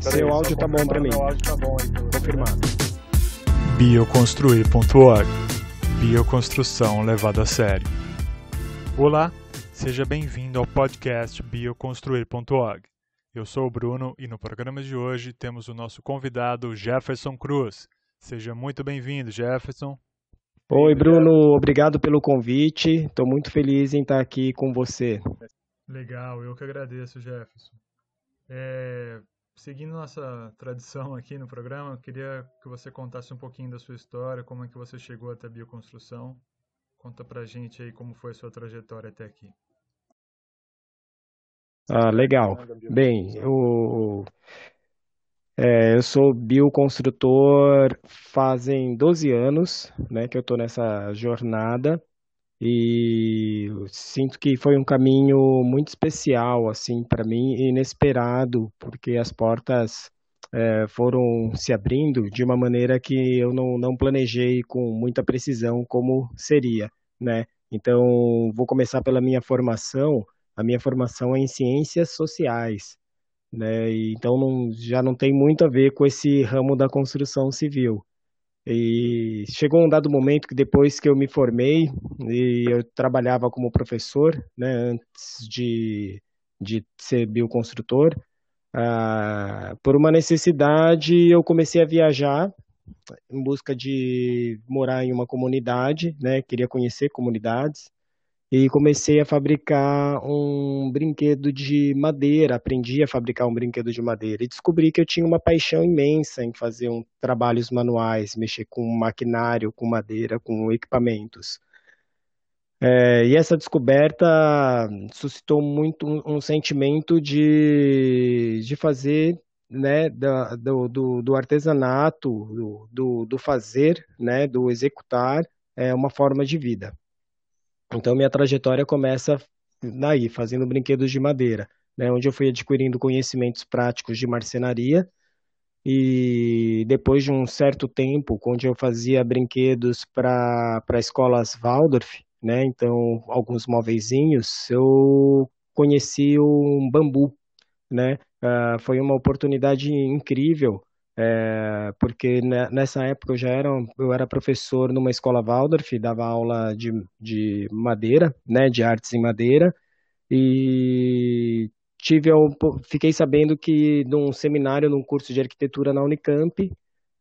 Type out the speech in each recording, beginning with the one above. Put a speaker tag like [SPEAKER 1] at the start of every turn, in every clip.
[SPEAKER 1] Seu áudio tá bom para mim. Tá bom Confirmado.
[SPEAKER 2] Bioconstruir.org Bioconstrução levada a sério. Olá, seja bem-vindo ao podcast Bioconstruir.org. Eu sou o Bruno e no programa de hoje temos o nosso convidado Jefferson Cruz. Seja muito bem-vindo, Jefferson.
[SPEAKER 1] Oi, Bruno, obrigado pelo convite. Estou muito feliz em estar aqui com você.
[SPEAKER 2] Legal, eu que agradeço, Jefferson. É, seguindo nossa tradição aqui no programa, queria que você contasse um pouquinho da sua história, como é que você chegou até a bioconstrução. Conta pra gente aí como foi a sua trajetória até aqui.
[SPEAKER 1] Ah, legal. Bem, eu, é, eu sou bioconstrutor fazem 12 anos, né, que eu estou nessa jornada e sinto que foi um caminho muito especial assim para mim, inesperado, porque as portas é, foram se abrindo de uma maneira que eu não, não planejei com muita precisão como seria, né? Então, vou começar pela minha formação. A minha formação é em ciências sociais, né? Então, não, já não tem muito a ver com esse ramo da construção civil. E chegou um dado momento que depois que eu me formei e eu trabalhava como professor, né, antes de, de ser bioconstrutor, ah, por uma necessidade eu comecei a viajar em busca de morar em uma comunidade, né, queria conhecer comunidades e comecei a fabricar um brinquedo de madeira. Aprendi a fabricar um brinquedo de madeira e descobri que eu tinha uma paixão imensa em fazer um, trabalhos manuais, mexer com maquinário, com madeira, com equipamentos. É, e essa descoberta suscitou muito um, um sentimento de, de fazer né, da, do, do, do, artesanato, do, do, do fazer, né, do executar, é uma forma de vida. Então, minha trajetória começa daí, fazendo brinquedos de madeira, né, onde eu fui adquirindo conhecimentos práticos de marcenaria. E depois de um certo tempo, onde eu fazia brinquedos para escolas Waldorf, né, então alguns móveisinhos, eu conheci o bambu, né? Uh, foi uma oportunidade incrível é, porque nessa época eu já era, eu era professor numa escola Waldorf, dava aula de, de madeira, né, de artes em madeira, e tive, fiquei sabendo que num seminário, num curso de arquitetura na Unicamp,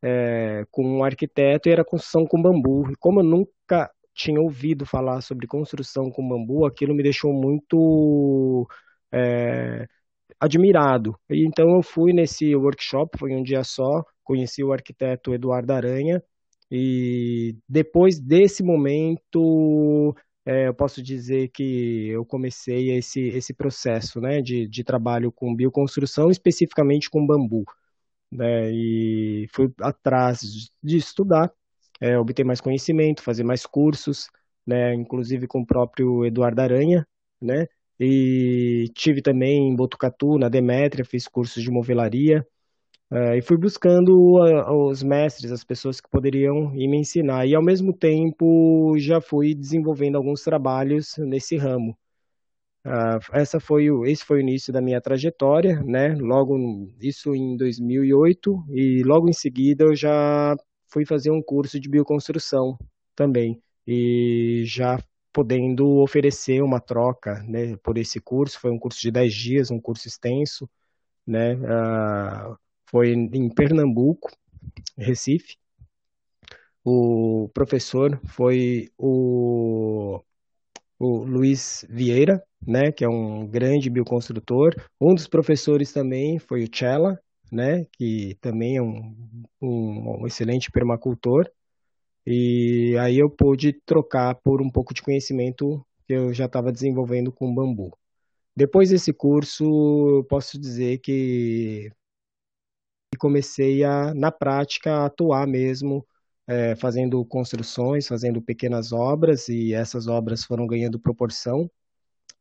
[SPEAKER 1] é, com um arquiteto, era construção com bambu. E como eu nunca tinha ouvido falar sobre construção com bambu, aquilo me deixou muito é, admirado. E então eu fui nesse workshop, foi um dia só, conheci o arquiteto Eduardo Aranha, e depois desse momento, é, eu posso dizer que eu comecei esse, esse processo né, de, de trabalho com bioconstrução, especificamente com bambu. Né, e fui atrás de estudar, é, obter mais conhecimento, fazer mais cursos, né, inclusive com o próprio Eduardo Aranha, né, e tive também em Botucatu, na Demétria, fiz cursos de movelaria. Uh, e fui buscando uh, os mestres, as pessoas que poderiam me ensinar. E ao mesmo tempo já fui desenvolvendo alguns trabalhos nesse ramo. Uh, essa foi o, esse foi o início da minha trajetória, né? Logo isso em 2008 e logo em seguida eu já fui fazer um curso de bioconstrução também e já podendo oferecer uma troca né, por esse curso. Foi um curso de 10 dias, um curso extenso, né? Uh, foi em Pernambuco, Recife. O professor foi o, o Luiz Vieira, né, que é um grande bioconstrutor. Um dos professores também foi o Chela, né, que também é um, um, um excelente permacultor. E aí eu pude trocar por um pouco de conhecimento que eu já estava desenvolvendo com bambu. Depois desse curso, eu posso dizer que comecei a, na prática, atuar mesmo, é, fazendo construções, fazendo pequenas obras, e essas obras foram ganhando proporção,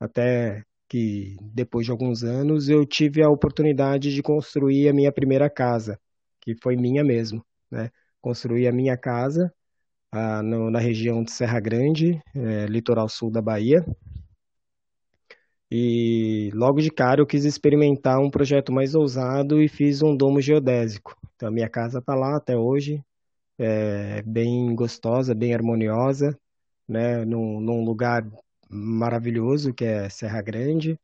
[SPEAKER 1] até que depois de alguns anos eu tive a oportunidade de construir a minha primeira casa, que foi minha mesmo, né? Construí a minha casa ah, no, na região de Serra Grande, é, litoral sul da Bahia. E logo de cara eu quis experimentar um projeto mais ousado e fiz um domo geodésico. Então a minha casa está lá até hoje, é bem gostosa, bem harmoniosa, né, num, num lugar maravilhoso que é Serra Grande.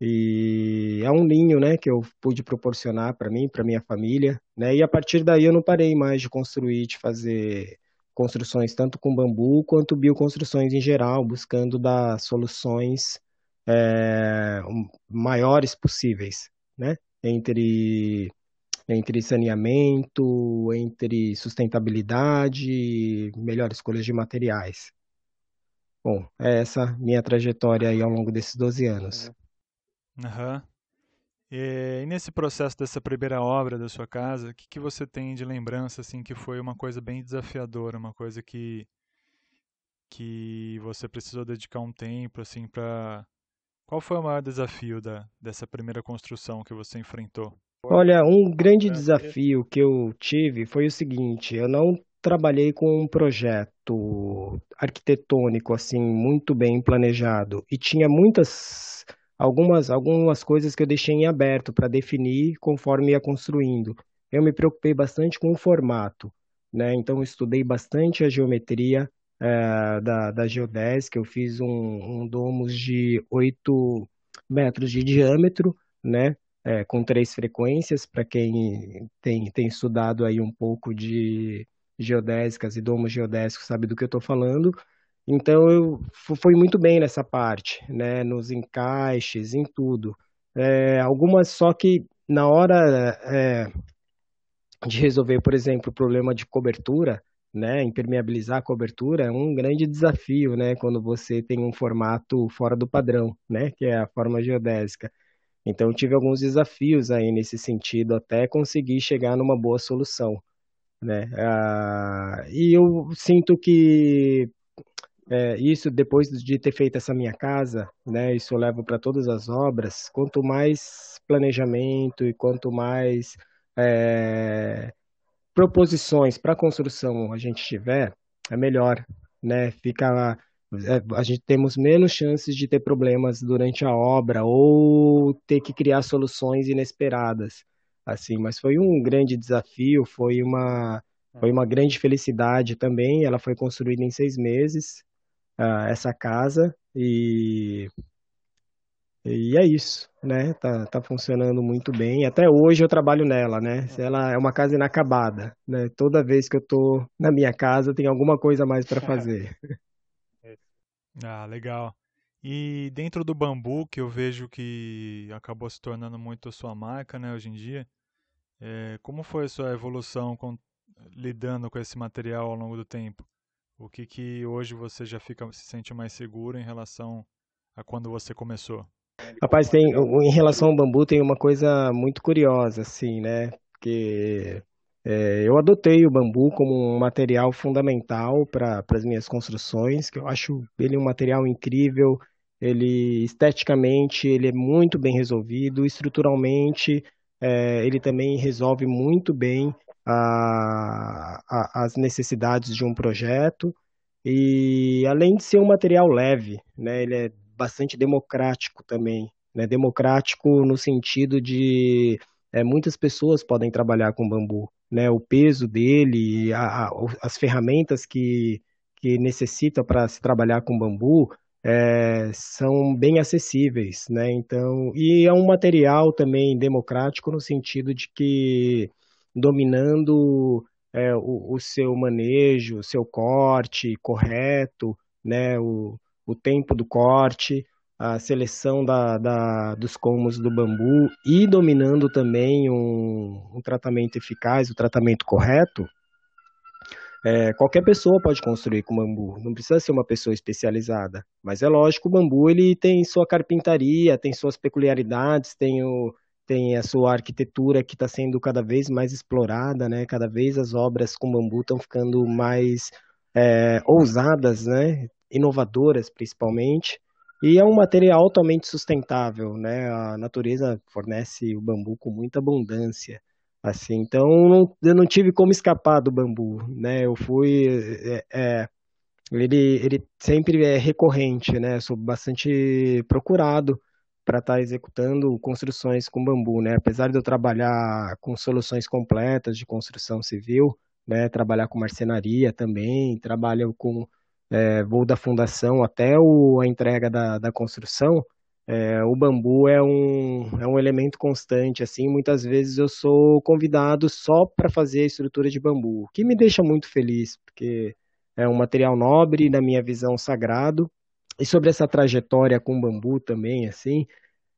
[SPEAKER 1] E é um ninho, né, que eu pude proporcionar para mim, para minha família, né? E a partir daí eu não parei mais de construir, de fazer construções tanto com bambu quanto bioconstruções em geral, buscando dar soluções é, maiores possíveis, né? Entre entre saneamento, entre sustentabilidade, melhores escolhas de materiais. Bom, é essa minha trajetória aí ao longo desses 12 anos.
[SPEAKER 2] Uhum. E, nesse processo dessa primeira obra da sua casa, o que, que você tem de lembrança assim que foi uma coisa bem desafiadora, uma coisa que que você precisou dedicar um tempo assim para qual foi o maior desafio da, dessa primeira construção que você enfrentou?
[SPEAKER 1] Olha, um grande desafio que eu tive foi o seguinte: eu não trabalhei com um projeto arquitetônico assim muito bem planejado e tinha muitas algumas algumas coisas que eu deixei em aberto para definir conforme ia construindo. Eu me preocupei bastante com o formato, né? Então estudei bastante a geometria é, da, da geodésica. Eu fiz um, um domus de 8 metros de diâmetro, né? É, com três frequências, para quem tem, tem estudado aí um pouco de geodésicas e domos geodésicos sabe do que eu estou falando. Então eu fui muito bem nessa parte, né? Nos encaixes, em tudo. É, algumas só que na hora é, de resolver, por exemplo, o problema de cobertura, né? Impermeabilizar a cobertura é um grande desafio, né? Quando você tem um formato fora do padrão, né? Que é a forma geodésica. Então eu tive alguns desafios aí nesse sentido até conseguir chegar numa boa solução né? Ah, e eu sinto que é, isso depois de ter feito essa minha casa, né? Isso eu levo para todas as obras. Quanto mais planejamento e quanto mais é, proposições para construção a gente tiver, é melhor, né? Fica é, a gente temos menos chances de ter problemas durante a obra ou ter que criar soluções inesperadas assim, mas foi um grande desafio, foi uma, foi uma grande felicidade também. Ela foi construída em seis meses, uh, essa casa, e, e é isso, né? Tá, tá funcionando muito bem. Até hoje eu trabalho nela, né? Ela é uma casa inacabada, né? Toda vez que eu tô na minha casa tem alguma coisa mais para fazer.
[SPEAKER 2] ah, legal. E dentro do bambu, que eu vejo que acabou se tornando muito a sua marca, né, hoje em dia, é, como foi a sua evolução com, lidando com esse material ao longo do tempo? O que que hoje você já fica se sente mais seguro em relação a quando você começou?
[SPEAKER 1] Rapaz, tem em relação ao bambu tem uma coisa muito curiosa, assim, né? Porque é, eu adotei o bambu como um material fundamental para as minhas construções, que eu acho ele um material incrível, ele esteticamente ele é muito bem resolvido, estruturalmente é, ele também resolve muito bem a, a, as necessidades de um projeto e além de ser um material leve, né, ele é bastante democrático também, né, democrático no sentido de é, muitas pessoas podem trabalhar com bambu, né, o peso dele, a, as ferramentas que, que necessita para se trabalhar com bambu é, são bem acessíveis, né? Então, e é um material também democrático no sentido de que dominando é, o, o, seu manejo, o seu corte correto, né? O, o tempo do corte, a seleção da, da, dos comos do bambu e dominando também um, um tratamento eficaz, o tratamento correto, é, qualquer pessoa pode construir com bambu, não precisa ser uma pessoa especializada. Mas é lógico, o bambu ele tem sua carpintaria, tem suas peculiaridades, tem, o, tem a sua arquitetura que está sendo cada vez mais explorada, né? Cada vez as obras com bambu estão ficando mais é, ousadas, né? Inovadoras, principalmente. E é um material altamente sustentável, né? A natureza fornece o bambu com muita abundância. Assim, então eu não tive como escapar do bambu, né? Eu fui, é, é, ele, ele sempre é recorrente, né? sou bastante procurado para estar tá executando construções com bambu, né? Apesar de eu trabalhar com soluções completas de construção civil, né? Trabalhar com marcenaria também, trabalho com é, voo da fundação até o, a entrega da, da construção, é, o bambu é um, é um elemento constante, assim, muitas vezes eu sou convidado só para fazer a estrutura de bambu, o que me deixa muito feliz, porque é um material nobre, na minha visão, sagrado, e sobre essa trajetória com bambu também, assim,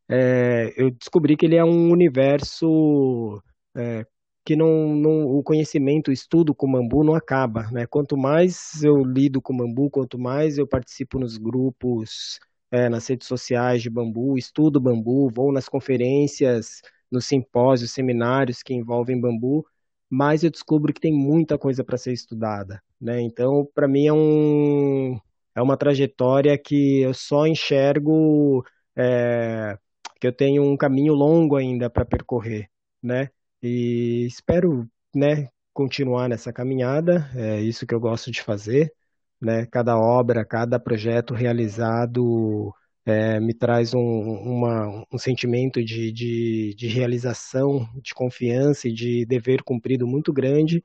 [SPEAKER 1] é, eu descobri que ele é um universo é, que não, não, o conhecimento, o estudo com bambu não acaba, né? Quanto mais eu lido com bambu, quanto mais eu participo nos grupos, é, nas redes sociais de bambu, estudo bambu, vou nas conferências, nos simpósios, seminários que envolvem bambu, mais eu descubro que tem muita coisa para ser estudada, né? Então, para mim é um é uma trajetória que eu só enxergo é, que eu tenho um caminho longo ainda para percorrer, né? E espero, né, continuar nessa caminhada, é isso que eu gosto de fazer, né? Cada obra, cada projeto realizado é, me traz um, uma, um sentimento de, de, de, realização, de confiança e de dever cumprido muito grande.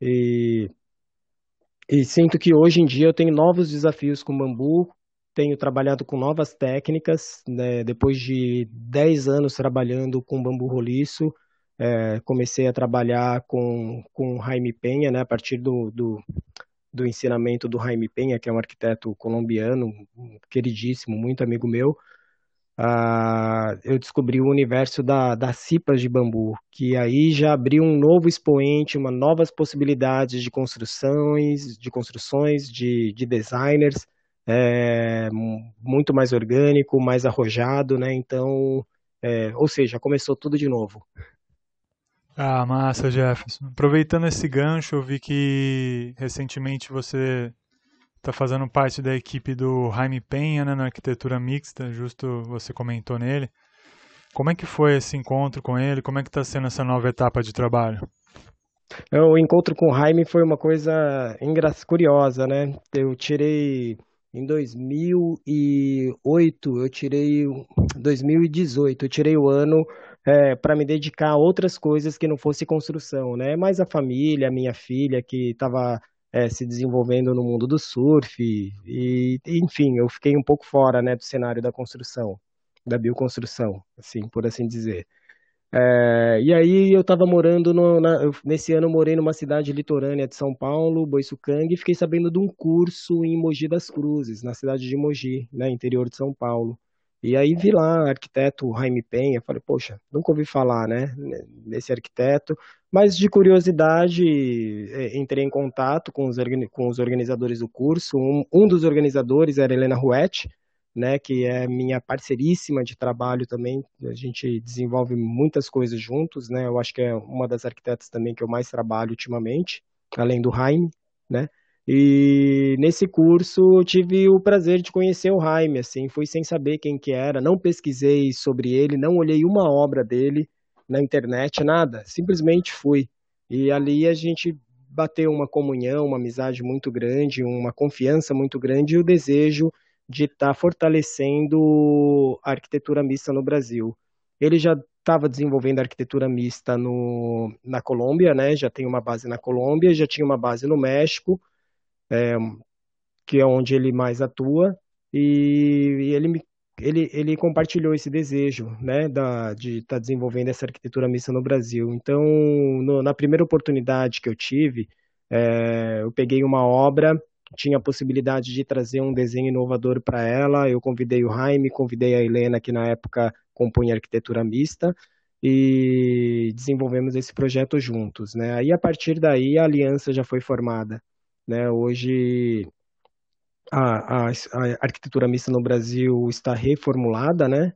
[SPEAKER 1] E, e sinto que hoje em dia eu tenho novos desafios com bambu, tenho trabalhado com novas técnicas, né? depois de 10 anos trabalhando com bambu roliço, é, comecei a trabalhar com, com Jaime Penha, né, a partir do, do, do, ensinamento do Jaime Penha, que é um arquiteto colombiano, queridíssimo, muito amigo meu. Ah, eu descobri o universo da, das cipas de bambu, que aí já abriu um novo expoente, uma novas possibilidades de construções, de construções, de, de designers, é, muito mais orgânico, mais arrojado, né? Então, é, ou seja, começou tudo de novo.
[SPEAKER 2] Ah, massa, Jefferson. Aproveitando esse gancho, eu vi que recentemente você está fazendo parte da equipe do Jaime Penha, né, na arquitetura mixta, justo você comentou nele. Como é que foi esse encontro com ele? Como é que está sendo essa nova etapa de trabalho?
[SPEAKER 1] O encontro com o Jaime foi uma coisa curiosa, né? Eu tirei em 2008, eu tirei 2018, eu tirei o ano é, para me dedicar a outras coisas que não fosse construção, né? Mais a família, minha filha que estava é, se desenvolvendo no mundo do surf e, enfim, eu fiquei um pouco fora, né, do cenário da construção, da bioconstrução, assim, por assim dizer. É, e aí eu estava morando no, na, eu, nesse ano eu morei numa cidade litorânea de São Paulo, Boiçucangue, e fiquei sabendo de um curso em Mogi das Cruzes, na cidade de Mogi, né, interior de São Paulo. E aí vi lá arquiteto Jaime Penha, falei, poxa, nunca ouvi falar, né, nesse arquiteto, mas de curiosidade é, entrei em contato com os, com os organizadores do curso, um, um dos organizadores era Helena Ruete, né, que é minha parceiríssima de trabalho também, a gente desenvolve muitas coisas juntos, né, eu acho que é uma das arquitetas também que eu mais trabalho ultimamente, além do Jaime, né, e nesse curso tive o prazer de conhecer o Jaime, assim, fui sem saber quem que era, não pesquisei sobre ele, não olhei uma obra dele na internet, nada, simplesmente fui. E ali a gente bateu uma comunhão, uma amizade muito grande, uma confiança muito grande e o desejo de estar tá fortalecendo a arquitetura mista no Brasil. Ele já estava desenvolvendo arquitetura mista no, na Colômbia, né? Já tem uma base na Colômbia, já tinha uma base no México, é, que é onde ele mais atua, e, e ele, ele, ele compartilhou esse desejo né, da, de estar tá desenvolvendo essa arquitetura mista no Brasil. Então, no, na primeira oportunidade que eu tive, é, eu peguei uma obra, tinha a possibilidade de trazer um desenho inovador para ela, eu convidei o Jaime, convidei a Helena, que na época compunha arquitetura mista, e desenvolvemos esse projeto juntos. Né? Aí, a partir daí, a aliança já foi formada. Né? Hoje a, a, a, arquitetura mista no Brasil está reformulada, né?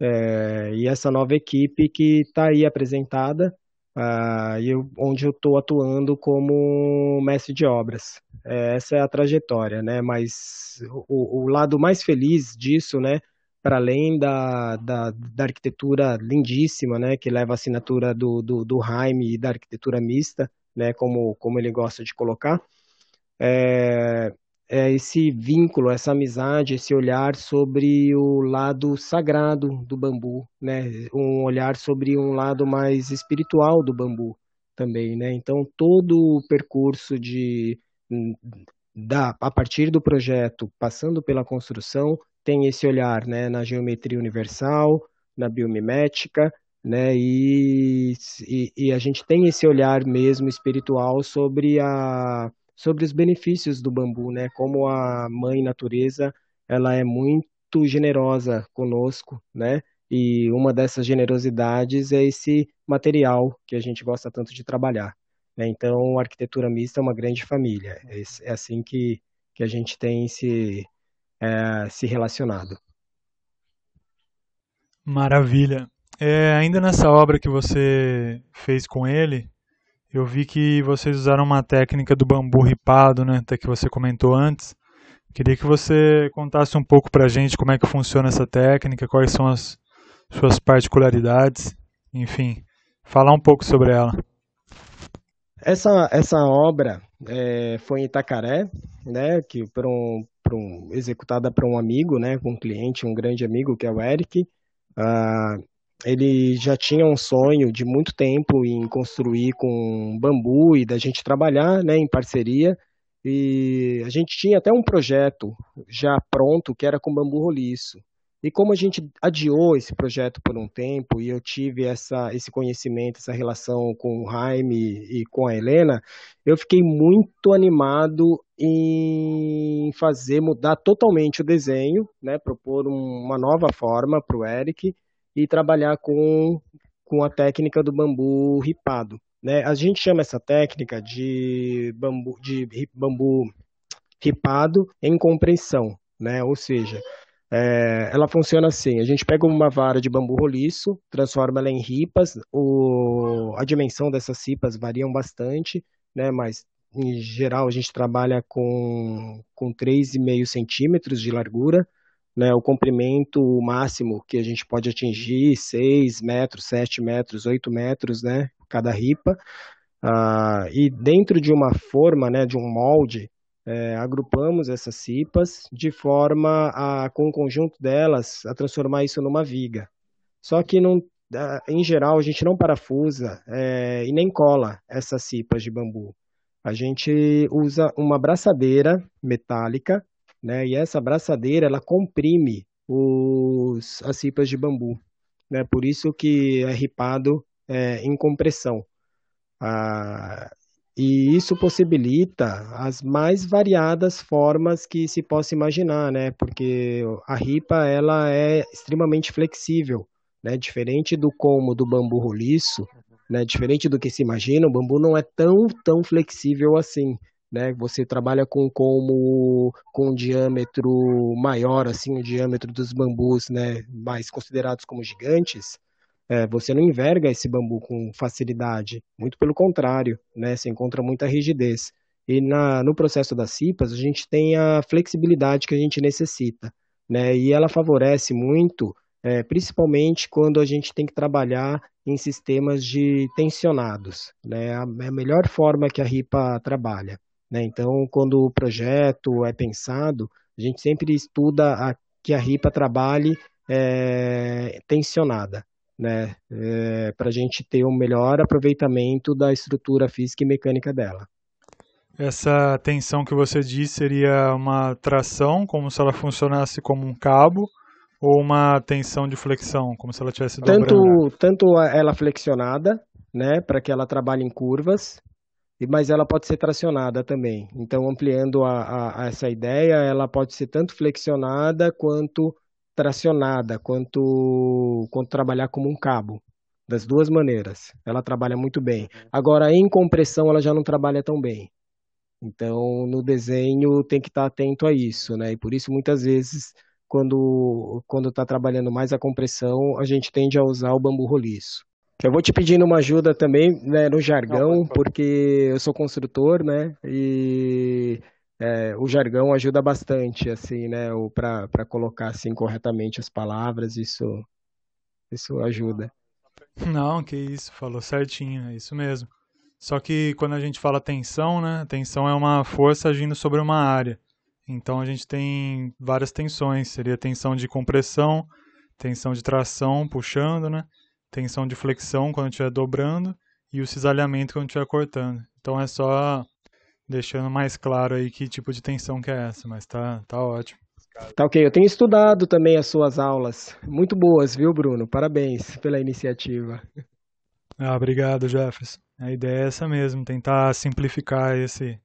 [SPEAKER 1] É, e essa nova equipe que está aí apresentada, uh, eu, onde eu estou atuando como mestre de obras. É, essa é a trajetória, né? Mas o, o lado mais feliz disso, né? Para além da, da, da, arquitetura lindíssima, né? Que leva a assinatura do, do, do Jaime e da arquitetura mista, né? Como, como ele gosta de colocar, é, é esse vínculo, essa amizade, esse olhar sobre o lado sagrado do bambu, né? Um olhar sobre um lado mais espiritual do bambu também, né? Então todo o percurso de da a partir do projeto, passando pela construção, tem esse olhar, né, na geometria universal, na biomimética, né, e, e, e a gente tem esse olhar mesmo espiritual sobre a sobre os benefícios do bambu, né? Como a mãe natureza, ela é muito generosa conosco, né? E uma dessas generosidades é esse material que a gente gosta tanto de trabalhar. Né? Então, a arquitetura mista é uma grande família. É, é assim que, que a gente tem se, é, se relacionado.
[SPEAKER 2] Maravilha. É, ainda nessa obra que você fez com ele, eu vi que vocês usaram uma técnica do bambu ripado, né, que você comentou antes. Queria que você contasse um pouco para a gente como é que funciona essa técnica, quais são as suas particularidades, enfim, falar um pouco sobre ela.
[SPEAKER 1] Essa, essa obra é, foi em Itacaré, né, que por um, por um, executada por um amigo, né, um cliente, um grande amigo, que é o Eric. Uh, ele já tinha um sonho de muito tempo em construir com bambu e da gente trabalhar né, em parceria. E a gente tinha até um projeto já pronto que era com bambu roliço. E como a gente adiou esse projeto por um tempo e eu tive essa, esse conhecimento, essa relação com o Jaime e com a Helena, eu fiquei muito animado em fazer mudar totalmente o desenho, né, propor um, uma nova forma para o Eric e trabalhar com, com a técnica do bambu ripado. Né? A gente chama essa técnica de bambu, de bambu ripado em compressão, né? ou seja, é, ela funciona assim: a gente pega uma vara de bambu roliço, transforma ela em ripas, o, a dimensão dessas ripas variam bastante, né? mas em geral a gente trabalha com, com 3,5 centímetros de largura, né, o comprimento máximo que a gente pode atingir, 6 metros, 7 metros, 8 metros, né, cada ripa, ah, e dentro de uma forma, né, de um molde, é, agrupamos essas ripas de forma a, com o conjunto delas, a transformar isso numa viga. Só que não, em geral a gente não parafusa é, e nem cola essas ripas de bambu. A gente usa uma braçadeira metálica né? E essa abraçadeira ela comprime os, as ripas de bambu, né? Por isso que é ripado é, em compressão. Ah, e isso possibilita as mais variadas formas que se possa imaginar, né? Porque a ripa ela é extremamente flexível, né? Diferente do como do bambu roliço, né? Diferente do que se imagina, o bambu não é tão tão flexível assim né? Você trabalha com como com um diâmetro maior, assim, o diâmetro dos bambus, né? Mais considerados como gigantes. É, você não enverga esse bambu com facilidade, muito pelo contrário, né? Você encontra muita rigidez. E na, no processo das cipas, a gente tem a flexibilidade que a gente necessita, né? E ela favorece muito, é, principalmente quando a gente tem que trabalhar em sistemas de tensionados, né? A, a melhor forma que a RIPA trabalha. Né? Então, quando o projeto é pensado, a gente sempre estuda a, que a RIPA trabalhe é, tensionada, né? É, para a gente ter um melhor aproveitamento da estrutura física e mecânica dela.
[SPEAKER 2] Essa tensão que você disse seria uma tração, como se ela funcionasse como um cabo, ou uma tensão de flexão, como se ela tivesse dobrando?
[SPEAKER 1] Tanto, tanto ela flexionada, né, para que ela trabalhe em curvas, mas ela pode ser tracionada também. Então, ampliando a, a, a essa ideia, ela pode ser tanto flexionada quanto tracionada, quanto, quanto trabalhar como um cabo. Das duas maneiras. Ela trabalha muito bem. Agora, em compressão, ela já não trabalha tão bem. Então, no desenho, tem que estar atento a isso, né? E por isso, muitas vezes, quando quando está trabalhando mais a compressão, a gente tende a usar o bambu roliço. Eu vou te pedindo uma ajuda também né, no jargão, porque eu sou construtor, né? E é, o jargão ajuda bastante, assim, né? Para colocar assim corretamente as palavras, isso, isso ajuda.
[SPEAKER 2] Não, que isso, falou certinho, é isso mesmo. Só que quando a gente fala tensão, né? Tensão é uma força agindo sobre uma área. Então a gente tem várias tensões, seria tensão de compressão, tensão de tração puxando, né? Tensão de flexão quando estiver dobrando e o cisalhamento quando estiver cortando. Então é só deixando mais claro aí que tipo de tensão que é essa, mas tá, tá ótimo.
[SPEAKER 1] Tá ok, eu tenho estudado também as suas aulas. Muito boas, viu, Bruno? Parabéns pela iniciativa.
[SPEAKER 2] Ah, obrigado, Jefferson. A ideia é essa mesmo, tentar simplificar esse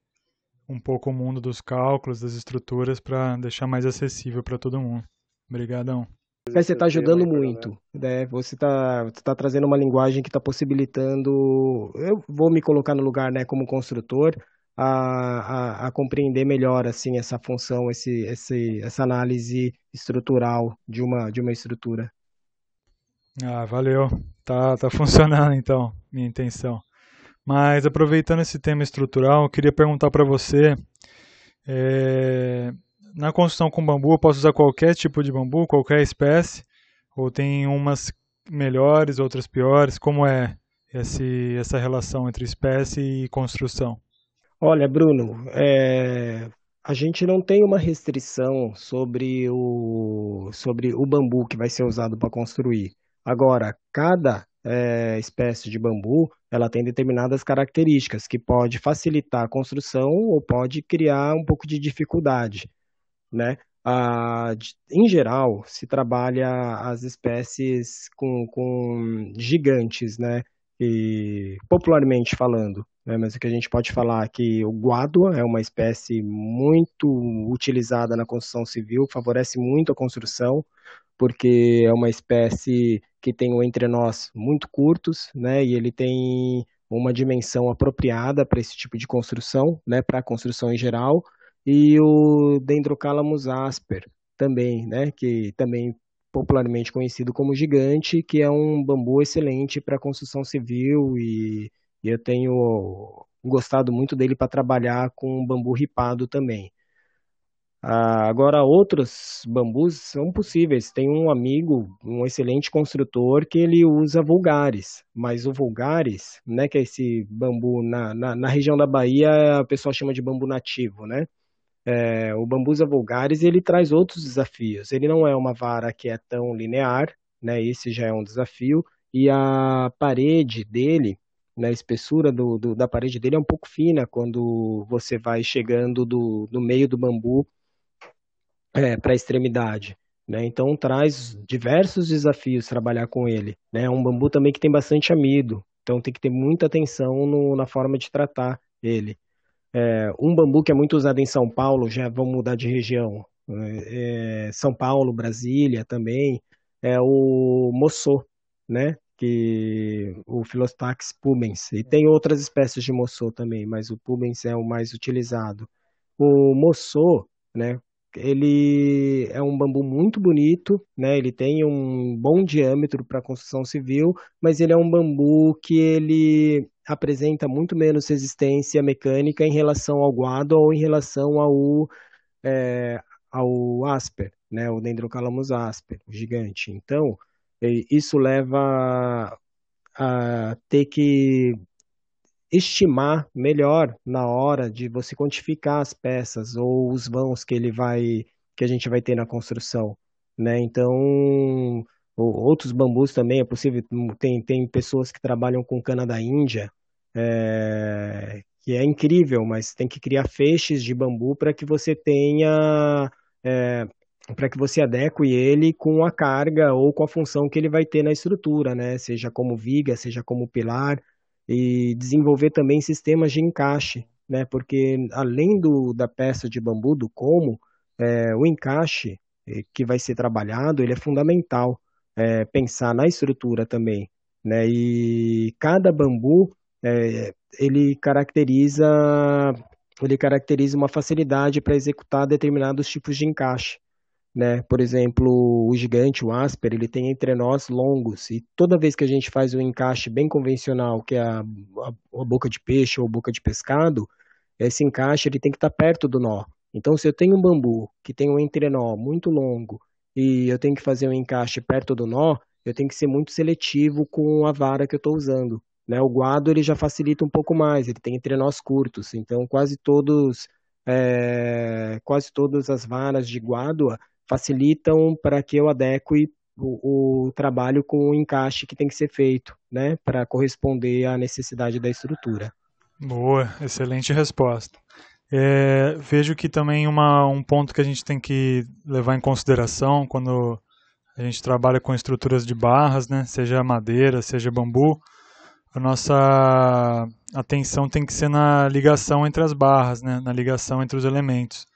[SPEAKER 2] um pouco o mundo dos cálculos, das estruturas, para deixar mais acessível para todo mundo. Obrigadão.
[SPEAKER 1] Você está ajudando muito, né? Você está tá trazendo uma linguagem que está possibilitando. Eu vou me colocar no lugar, né, como construtor, a, a, a, compreender melhor assim essa função, esse, esse, essa análise estrutural de uma, de uma estrutura.
[SPEAKER 2] Ah, valeu. Tá, tá funcionando então, minha intenção. Mas aproveitando esse tema estrutural, eu queria perguntar para você, é, na construção com bambu, eu posso usar qualquer tipo de bambu, qualquer espécie, ou tem umas melhores, outras piores? Como é esse, essa relação entre espécie e construção?
[SPEAKER 1] Olha, Bruno, é, a gente não tem uma restrição sobre o, sobre o bambu que vai ser usado para construir. Agora, cada é, espécie de bambu, ela tem determinadas características que pode facilitar a construção ou pode criar um pouco de dificuldade, né? Ah, em geral, se trabalha as espécies com, com gigantes, né? E, popularmente falando, né? mas o que a gente pode falar é que o guado é uma espécie muito utilizada na construção civil, favorece muito a construção, porque é uma espécie que tem o entre nós muito curtos, né? E ele tem uma dimensão apropriada para esse tipo de construção, né? Para a construção em geral. E o Dendrocalamus asper também, né? Que também popularmente conhecido como gigante, que é um bambu excelente para construção civil e, eu tenho gostado muito dele para trabalhar com bambu ripado também. Ah, agora, outros bambus são possíveis. Tem um amigo, um excelente construtor, que ele usa vulgares, mas o vulgares, né, que é esse bambu na, na, na região da Bahia, a pessoa chama de bambu nativo, né? É, o bambusa vulgares ele traz outros desafios. Ele não é uma vara que é tão linear, né? Esse já é um desafio. E a parede dele, né, a espessura do, do, da parede dele é um pouco fina quando você vai chegando do, do meio do bambu é, para a extremidade. Né? Então traz diversos desafios trabalhar com ele. Né? É um bambu também que tem bastante amido, então tem que ter muita atenção no, na forma de tratar ele. É, um bambu que é muito usado em São Paulo, já vamos mudar de região, é, é São Paulo, Brasília também, é o moçô, né? que o Philostax pubens, e tem outras espécies de moçô também, mas o pubens é o mais utilizado. O moçô, né, ele é um bambu muito bonito, né? Ele tem um bom diâmetro para construção civil, mas ele é um bambu que ele apresenta muito menos resistência mecânica em relação ao guado ou em relação ao, é, ao asper, né? O Dendrocalamus asper, o gigante. Então, isso leva a ter que estimar melhor na hora de você quantificar as peças ou os vãos que ele vai que a gente vai ter na construção, né? Então, outros bambus também é possível. Tem, tem pessoas que trabalham com cana da Índia, é, que é incrível, mas tem que criar feixes de bambu para que você tenha é, para que você adeque ele com a carga ou com a função que ele vai ter na estrutura, né? Seja como viga, seja como pilar e desenvolver também sistemas de encaixe, né? Porque além do, da peça de bambu, do como, é, o encaixe é, que vai ser trabalhado, ele é fundamental. É, pensar na estrutura também, né? E cada bambu é, ele caracteriza ele caracteriza uma facilidade para executar determinados tipos de encaixe né? Por exemplo, o gigante, o Asper, ele tem entrenós longos e toda vez que a gente faz um encaixe bem convencional, que é a, a, a boca de peixe ou boca de pescado, esse encaixe ele tem que estar perto do nó. Então, se eu tenho um bambu que tem um entrenó muito longo e eu tenho que fazer um encaixe perto do nó, eu tenho que ser muito seletivo com a vara que eu estou usando. Né? O guado ele já facilita um pouco mais, ele tem entrenós curtos, então quase todos é, quase todas as varas de guádua facilitam para que eu adeque o, o, trabalho com o encaixe que tem que ser feito, né, para corresponder à necessidade da estrutura.
[SPEAKER 2] Boa, excelente resposta. É, vejo que também uma, um ponto que a gente tem que levar em consideração quando a gente trabalha com estruturas de barras, né, seja madeira, seja bambu, a nossa atenção tem que ser na ligação entre as barras, né, na ligação entre os elementos.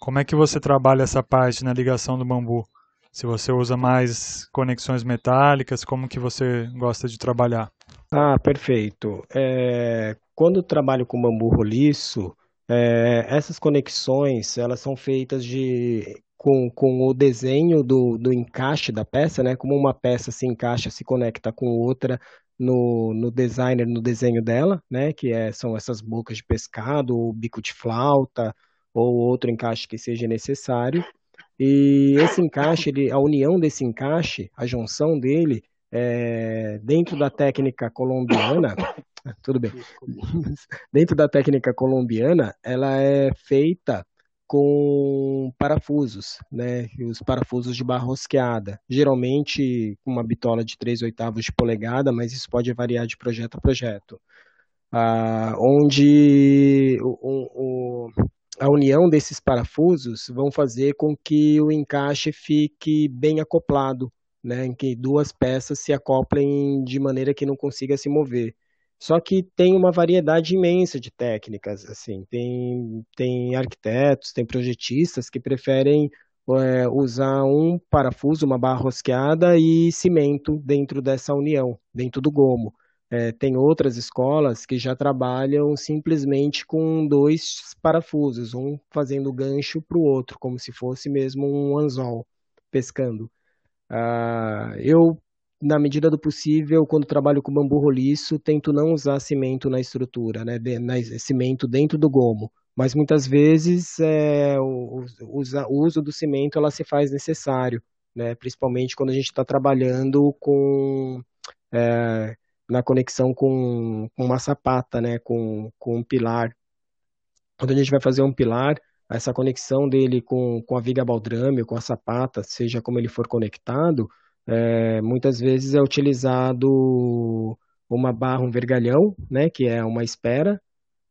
[SPEAKER 2] Como é que você trabalha essa parte na ligação do bambu? Se você usa mais conexões metálicas, como que você gosta de trabalhar?
[SPEAKER 1] Ah, perfeito. É, quando trabalho com bambu roliço, é, essas conexões elas são feitas de com, com o desenho do, do encaixe da peça, né? Como uma peça se encaixa, se conecta com outra no, no designer, no desenho dela, né? Que é, são essas bocas de pescado, ou bico de flauta, ou outro encaixe que seja necessário. E esse encaixe, ele, a união desse encaixe, a junção dele, é, dentro da técnica colombiana, tudo bem, dentro da técnica colombiana, ela é feita com parafusos, né? Os parafusos de barra rosqueada, geralmente com uma bitola de 3 oitavos de polegada, mas isso pode variar de projeto a projeto. Ah, onde o, o, a união desses parafusos vão fazer com que o encaixe fique bem acoplado, né? Em que duas peças se acoplem de maneira que não consiga se mover. Só que tem uma variedade imensa de técnicas, assim, tem, tem arquitetos, tem projetistas que preferem é, usar um parafuso, uma barra rosqueada e cimento dentro dessa união, dentro do gomo. É, tem outras escolas que já trabalham simplesmente com dois parafusos, um fazendo gancho para o outro, como se fosse mesmo um anzol pescando. Uh, eu na medida do possível, quando trabalho com bambu roliço, tento não usar cimento na estrutura, né? De, na, cimento dentro do gomo. Mas muitas vezes é, o, o, o, uso do cimento ela se faz necessário, né? Principalmente quando a gente está trabalhando com é, na conexão com, com uma sapata, né? Com, com um pilar. Quando a gente vai fazer um pilar, essa conexão dele com, com a viga baldrame, com a sapata, seja como ele for conectado, é, muitas vezes é utilizado uma barra, um vergalhão, né, que é uma espera,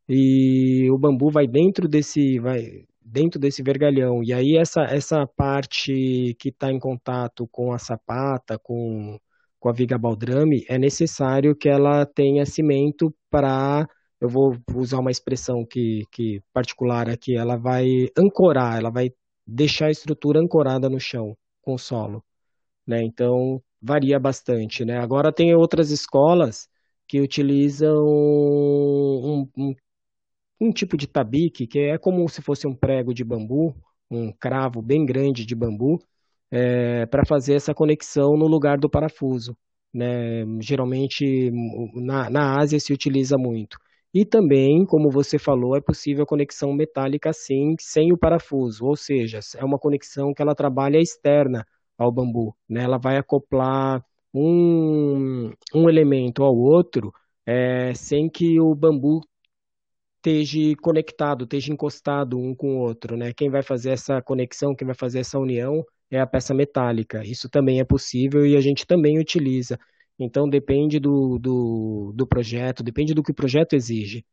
[SPEAKER 1] e o bambu vai dentro desse, vai dentro desse vergalhão. E aí essa, essa parte que está em contato com a sapata, com, com a viga baldrame, é necessário que ela tenha cimento para eu vou usar uma expressão que, que particular aqui, ela vai ancorar, ela vai deixar a estrutura ancorada no chão, com o solo né? Então varia bastante, né? Agora tem outras escolas que utilizam um, um, um tipo de tabique que é como se fosse um prego de bambu, um cravo bem grande de bambu, é, para fazer essa conexão no lugar do parafuso. Né? Geralmente na, na Ásia se utiliza muito. E também, como você falou, é possível a conexão metálica sim, sem o parafuso, ou seja, é uma conexão que ela trabalha externa ao bambu. Né? Ela vai acoplar um, um elemento ao outro é, sem que o bambu esteja conectado, esteja encostado um com o outro. Né? Quem vai fazer essa conexão, quem vai fazer essa união é a peça metálica. Isso também é possível e a gente também utiliza. Então depende do, do, do projeto, depende do que o projeto exige,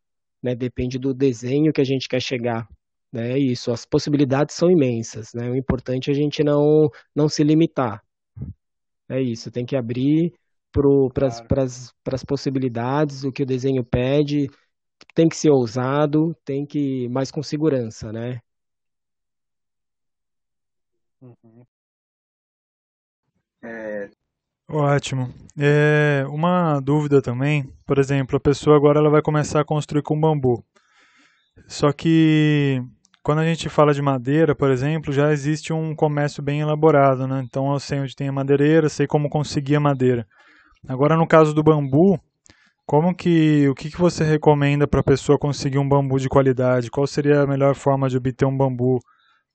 [SPEAKER 1] né? depende do desenho que a gente quer chegar. Né? É isso, as possibilidades são imensas, né? O importante é a gente não, não se limitar. É isso, tem que abrir para as possibilidades, o que o desenho pede, tem que ser ousado, tem que, mais com segurança, né?
[SPEAKER 2] Uhum. É... Ótimo. É, uma dúvida também, por exemplo, a pessoa agora ela vai começar a construir com bambu. Só que quando a gente fala de madeira, por exemplo, já existe um comércio bem elaborado, né? Então eu sei onde tem a madeireira, sei como conseguir a madeira. Agora no caso do bambu, como que o que, que você recomenda para a pessoa conseguir um bambu de qualidade? Qual seria a melhor forma de obter um bambu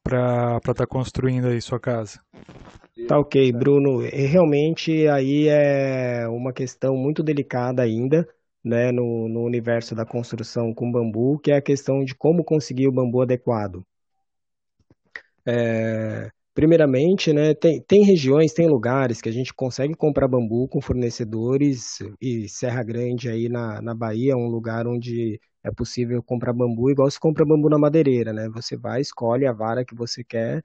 [SPEAKER 2] para estar tá construindo aí sua casa?
[SPEAKER 1] Tá ok, Bruno. Realmente aí é uma questão muito delicada ainda, né, no, no universo da construção com bambu, que é a questão de como conseguir o bambu adequado. É, primeiramente, né, tem, tem regiões, tem lugares que a gente consegue comprar bambu com fornecedores, e Serra Grande aí na, na Bahia é um lugar onde é possível comprar bambu igual se compra bambu na madeireira, né? Você vai, escolhe a vara que você quer,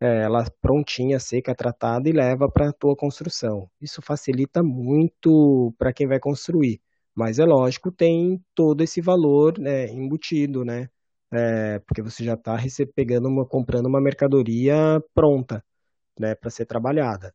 [SPEAKER 1] é, ela prontinha, seca, tratada e leva para a tua construção. Isso facilita muito para quem vai construir. Mas é lógico, tem todo esse valor né, embutido, né? É, porque você já está pegando uma, comprando uma mercadoria pronta, né, para ser trabalhada.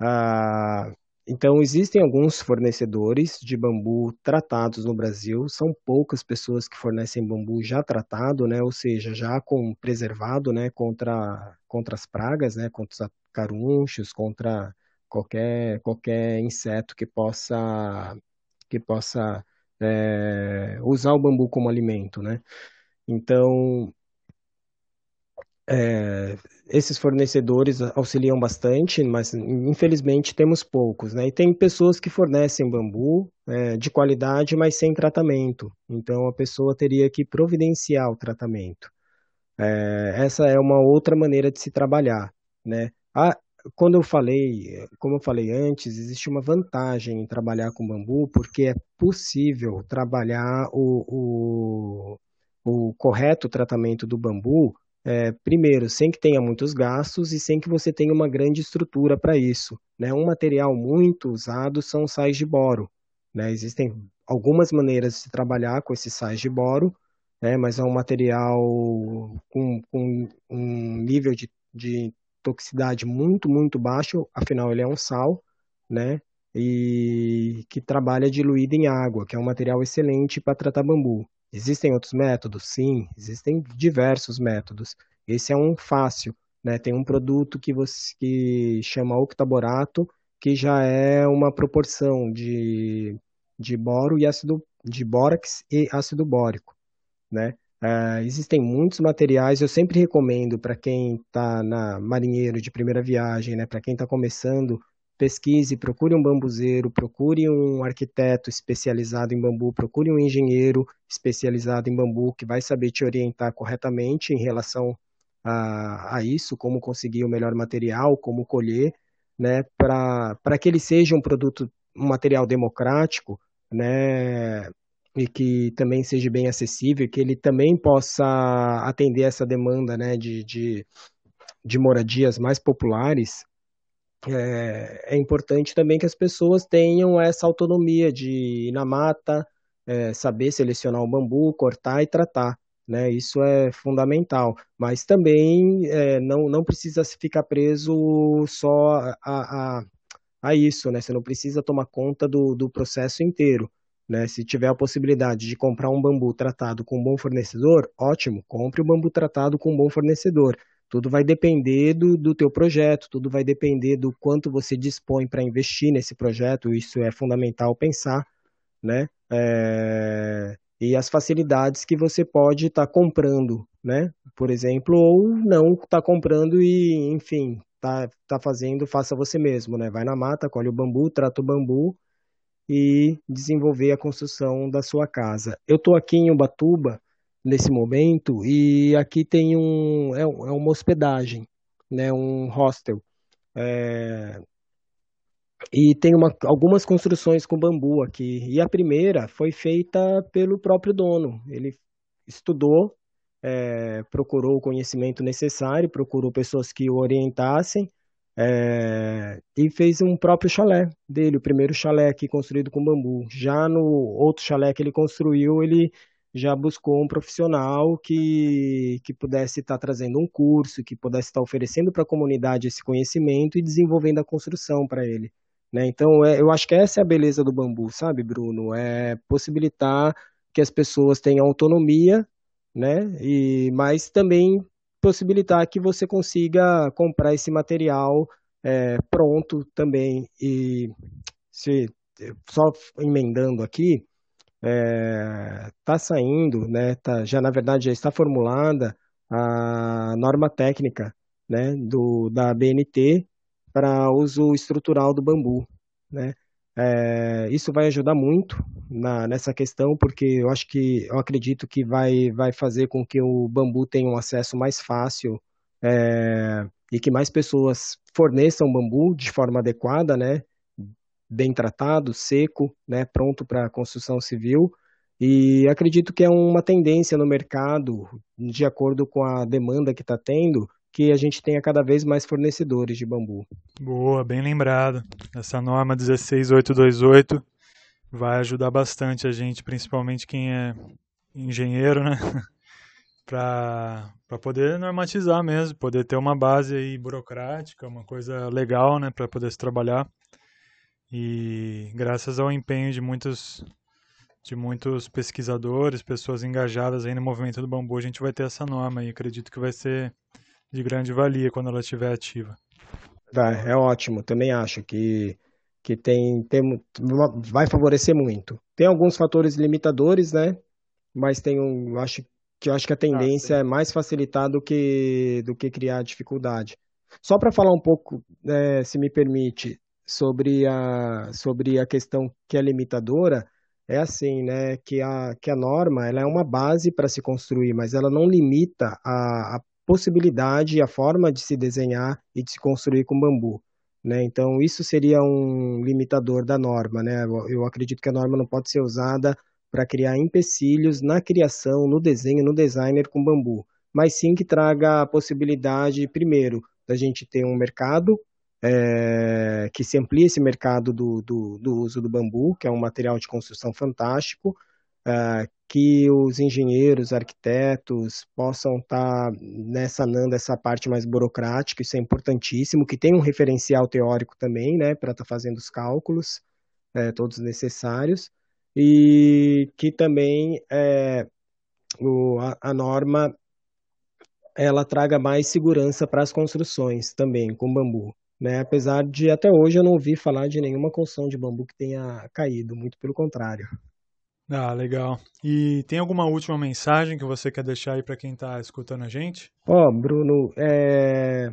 [SPEAKER 1] Ah, então, existem alguns fornecedores de bambu tratados no Brasil, são poucas pessoas que fornecem bambu já tratado, né, ou seja, já com preservado, né, contra, contra as pragas, né, contra os carunchos, contra qualquer, qualquer inseto que possa, que possa é, usar o bambu como alimento, né. Então, é, esses fornecedores auxiliam bastante, mas infelizmente temos poucos, né? E tem pessoas que fornecem bambu é, de qualidade, mas sem tratamento. Então a pessoa teria que providenciar o tratamento. É, essa é uma outra maneira de se trabalhar, né? Ah, quando eu falei, como eu falei antes, existe uma vantagem em trabalhar com bambu, porque é possível trabalhar o, o, o correto tratamento do bambu é, primeiro, sem que tenha muitos gastos e sem que você tenha uma grande estrutura para isso. Né? Um material muito usado são os sais de boro. Né? Existem algumas maneiras de se trabalhar com esses sais de boro, né? mas é um material com, com um nível de, de toxicidade muito, muito baixo, afinal ele é um sal, né? E que trabalha diluído em água, que é um material excelente para tratar bambu. Existem outros métodos? Sim, existem diversos métodos. Esse é um fácil, né? Tem um produto que você que chama octaborato, que já é uma proporção de, de boro e ácido de bórax e ácido bórico, né? Uh, existem muitos materiais, eu sempre recomendo para quem está na marinheiro de primeira viagem, né, para quem está começando, pesquise, procure um bambuzeiro, procure um arquiteto especializado em bambu, procure um engenheiro especializado em bambu que vai saber te orientar corretamente em relação a, a isso, como conseguir o melhor material, como colher, né, para que ele seja um produto, um material democrático, né, e que também seja bem acessível, que ele também possa atender essa demanda, né, de, de, de moradias mais populares, é, é, importante também que as pessoas tenham essa autonomia de ir na mata, é, saber selecionar o bambu, cortar e tratar. Né? Isso é fundamental. Mas também é, não, não precisa ficar preso só a, a, a isso, né? Você não precisa tomar conta do, do processo inteiro. Né? Se tiver a possibilidade de comprar um bambu tratado com um bom fornecedor, ótimo, compre o bambu tratado com um bom fornecedor. Tudo vai depender do, do teu projeto, tudo vai depender do quanto você dispõe para investir nesse projeto, isso é fundamental pensar, né? É, e as facilidades que você pode estar tá comprando, né? Por exemplo, ou não estar tá comprando e, enfim, tá, tá fazendo, faça você mesmo, né? Vai na mata, colhe o bambu, trata o bambu e desenvolver a construção da sua casa. Eu estou aqui em Ubatuba, nesse momento e aqui tem um é, é uma hospedagem, né, um hostel. É, e tem uma, algumas construções com bambu aqui. E a primeira foi feita pelo próprio dono. Ele estudou, é, procurou o conhecimento necessário, procurou pessoas que o orientassem é, e fez um próprio chalé dele, o primeiro chalé aqui construído com bambu. Já no outro chalé que ele construiu, ele já buscou um profissional que, que pudesse estar trazendo um curso, que pudesse estar oferecendo para a comunidade esse conhecimento e desenvolvendo a construção para ele. Né? Então, é, eu acho que essa é a beleza do bambu, sabe, Bruno? É possibilitar que as pessoas tenham autonomia, né? E, mas também possibilitar que você consiga comprar esse material é, pronto também. E se, só emendando aqui, está é, tá saindo, né, tá, já na verdade já está formulada a norma técnica né, do, da BNT para uso estrutural do bambu. Né? É, isso vai ajudar muito na, nessa questão, porque eu acho que eu acredito que vai, vai fazer com que o bambu tenha um acesso mais fácil é, e que mais pessoas forneçam bambu de forma adequada, né? Bem tratado, seco, né? Pronto para construção civil. E acredito que é uma tendência no mercado, de acordo com a demanda que está tendo, que a gente tenha cada vez mais fornecedores de bambu.
[SPEAKER 2] Boa, bem lembrado. Essa norma 16828 vai ajudar bastante a gente, principalmente quem é engenheiro, né? para poder normatizar mesmo, poder ter uma base aí burocrática, uma coisa legal, né, para poder se trabalhar. E graças ao empenho de muitos de muitos pesquisadores, pessoas engajadas aí no movimento do bambu, a gente vai ter essa norma e acredito que vai ser de grande valia quando ela estiver ativa.
[SPEAKER 1] Vai, é ótimo. Também acho que, que tem, tem, vai favorecer muito. Tem alguns fatores limitadores, né? Mas tem um, acho que acho que a tendência ah, é mais facilitar do que, do que criar dificuldade. Só para falar um pouco, é, se me permite, sobre a, sobre a questão que é limitadora, é assim, né, que a, que a norma ela é uma base para se construir, mas ela não limita a, a possibilidade a forma de se desenhar e de se construir com bambu. Né? Então, isso seria um limitador da norma. Né? Eu acredito que a norma não pode ser usada para criar empecilhos na criação, no desenho, no designer com bambu, mas sim que traga a possibilidade, primeiro, da gente ter um mercado é, que se amplie esse mercado do, do, do, uso do bambu, que é um material de construção fantástico, é, que os engenheiros, arquitetos possam estar tá nessa nanda essa parte mais burocrática, isso é importantíssimo, que tem um referencial teórico também, né, para estar tá fazendo os cálculos é, todos necessários, e que também é, o, a, a norma ela traga mais segurança para as construções também com bambu. Né? Apesar de até hoje eu não ouvi falar de nenhuma construção de bambu que tenha caído, muito pelo contrário.
[SPEAKER 2] Ah, legal. E tem alguma última mensagem que você quer deixar aí para quem está escutando a gente?
[SPEAKER 1] Ó, oh, Bruno, é...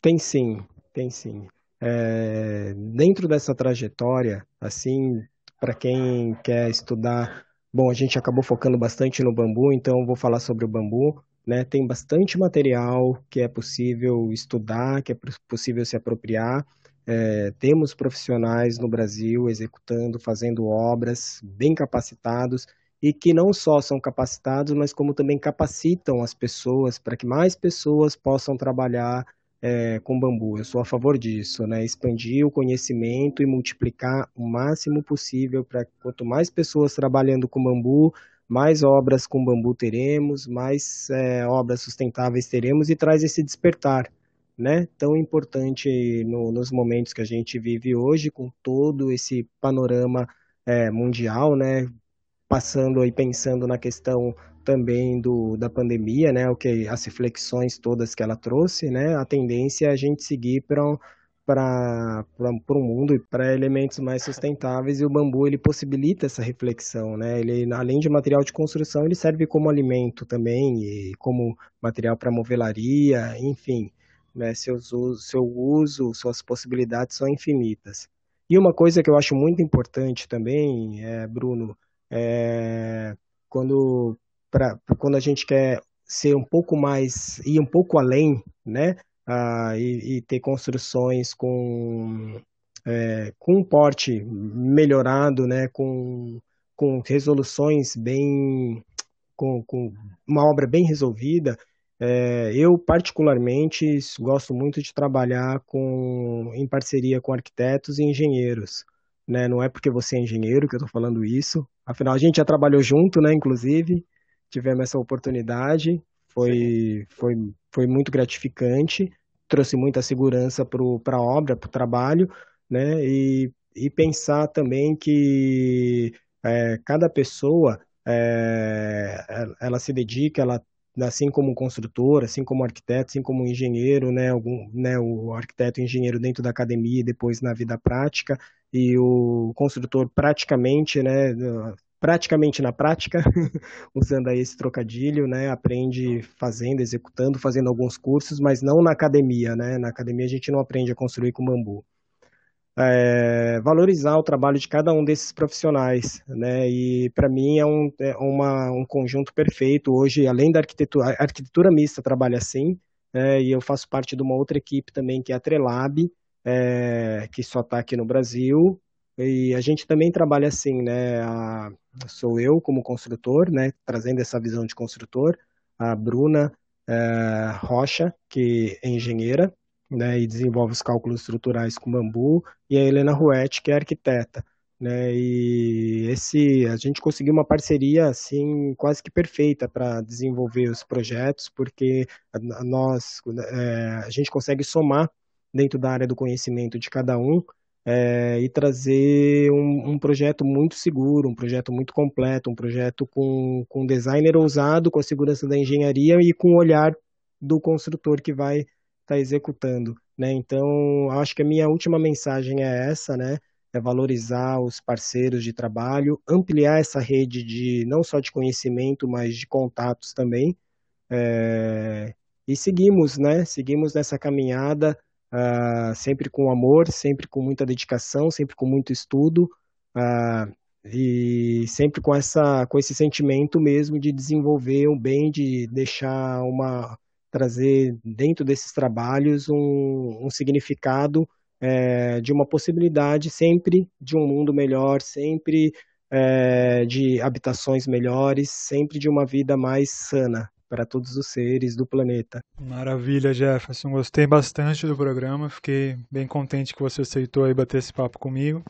[SPEAKER 1] tem sim, tem sim. É... Dentro dessa trajetória, assim, para quem quer estudar, bom, a gente acabou focando bastante no bambu, então vou falar sobre o bambu. Né? Tem bastante material que é possível estudar, que é possível se apropriar. É, temos profissionais no Brasil executando, fazendo obras, bem capacitados e que não só são capacitados, mas como também capacitam as pessoas para que mais pessoas possam trabalhar é, com bambu. Eu sou a favor disso, né? Expandir o conhecimento e multiplicar o máximo possível para quanto mais pessoas trabalhando com bambu, mais obras com bambu teremos, mais é, obras sustentáveis teremos e traz esse despertar né, tão importante no, nos momentos que a gente vive hoje, com todo esse panorama é, mundial, né, passando e pensando na questão também do, da pandemia, né, o que as reflexões todas que ela trouxe, né, a tendência é a gente seguir para para um mundo e para elementos mais sustentáveis e o bambu ele possibilita essa reflexão, né? Ele além de material de construção ele serve como alimento também e como material para movelaria, enfim né? Seus, seu uso, suas possibilidades são infinitas. E uma coisa que eu acho muito importante também, é, Bruno, é quando, pra, quando a gente quer ser um pouco mais, ir um pouco além, né? Ah, e, e, ter construções com, é, com um porte melhorado, né? Com, com resoluções bem, com, com uma obra bem resolvida, é, eu, particularmente, gosto muito de trabalhar com, em parceria com arquitetos e engenheiros. Né? Não é porque você é engenheiro que eu estou falando isso. Afinal, a gente já trabalhou junto, né? inclusive, tivemos essa oportunidade. Foi, foi, foi muito gratificante, trouxe muita segurança para a obra, para o trabalho, né? E, e pensar também que é, cada pessoa é, ela se dedica, ela assim como construtor, assim como arquiteto, assim como engenheiro, né, algum, né, o arquiteto e engenheiro dentro da academia e depois na vida prática, e o construtor praticamente, né, praticamente na prática, usando aí esse trocadilho, né, aprende fazendo, executando, fazendo alguns cursos, mas não na academia, né, na academia a gente não aprende a construir com bambu. é, valorizar o trabalho de cada um desses profissionais, né? E para mim é, um, é uma, um conjunto perfeito. Hoje, além da arquitetura, a arquitetura mista trabalha assim, é, e eu faço parte de uma outra equipe também que é a Trelab, é, que só está aqui no Brasil. E a gente também trabalha assim, né? A, sou eu como construtor, né? Trazendo essa visão de construtor, a Bruna é, Rocha, que é engenheira, né, e desenvolve os cálculos estruturais com bambu, e a Helena Ruete, que é arquiteta. Né, e esse a gente conseguiu uma parceria assim quase que perfeita para desenvolver os projetos, porque nós é, a gente consegue somar dentro da área do conhecimento de cada um é, e trazer um, um, projeto muito seguro, um projeto muito completo, um projeto com, com designer ousado, com a segurança da engenharia e com o olhar do construtor que vai está executando, né? Então, acho que a minha última mensagem é essa, né? É valorizar os parceiros de trabalho, ampliar essa rede de não só de conhecimento, mas de contatos também. É... E seguimos, né? Seguimos nessa caminhada, uh, sempre com amor, sempre com muita dedicação, sempre com muito estudo. Uh, e sempre com essa com esse sentimento mesmo de desenvolver um bem, de deixar uma trazer dentro desses trabalhos um, um significado é, de uma possibilidade sempre de um mundo melhor, sempre é, de habitações melhores, sempre de uma vida mais sana para todos os seres do planeta.
[SPEAKER 2] Maravilha, Jefferson. Gostei bastante do programa. Fiquei bem contente que você aceitou aí bater esse papo comigo.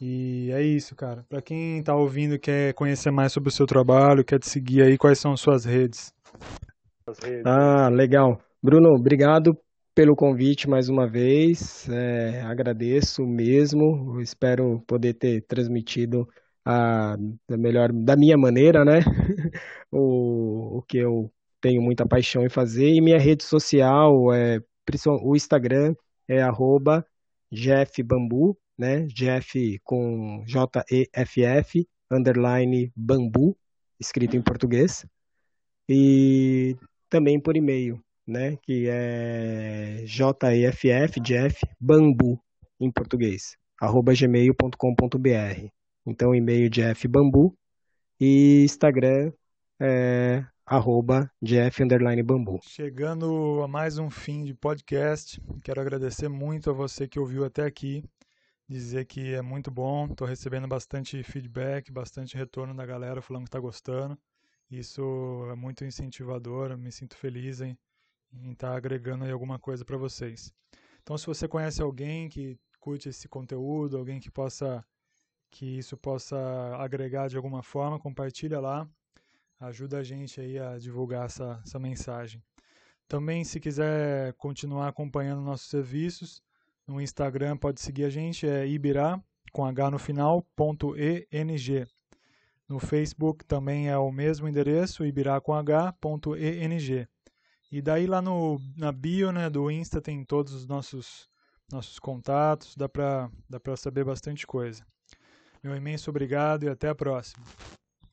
[SPEAKER 2] E é isso, cara. Para quem está ouvindo e quer conhecer mais sobre o seu trabalho, quer te seguir aí, quais são suas redes?
[SPEAKER 1] Ah, legal. Bruno, obrigado pelo convite mais uma vez. É, agradeço mesmo. Espero poder ter transmitido a, da melhor da minha maneira, né? o, o que eu tenho muita paixão em fazer. E minha rede social é o Instagram é arroba Jeff né? Jeff com J-E-F-F, underline Bambu, escrito em português. E também por e-mail, né? Que é jeff, Jeff, bambu, em português, arroba gmail.com.br. Então, e-mail Jeff Bambu e Instagram é arroba Jeff bambu.
[SPEAKER 2] Chegando a mais um fim de podcast, quero agradecer muito a você que ouviu até aqui, dizer que é muito bom, estou recebendo bastante feedback, bastante retorno da galera falando que está gostando. Isso é muito incentivador, me sinto feliz em estar tá agregando aí alguma coisa para vocês. Então, se você conhece alguém que curte esse conteúdo, alguém que possa que isso possa agregar de alguma forma, compartilha lá, ajuda a gente aí a divulgar essa, essa mensagem. Também, se quiser continuar acompanhando nossos serviços, no Instagram pode seguir a gente, é ibirá, com H no final, ponto ENG. No Facebook também é o mesmo endereço, ibirá.com.eng. E daí lá no, na bio né, do Insta tem todos os nossos, nossos contatos, dá para dá saber bastante coisa. Meu imenso obrigado e até a próxima.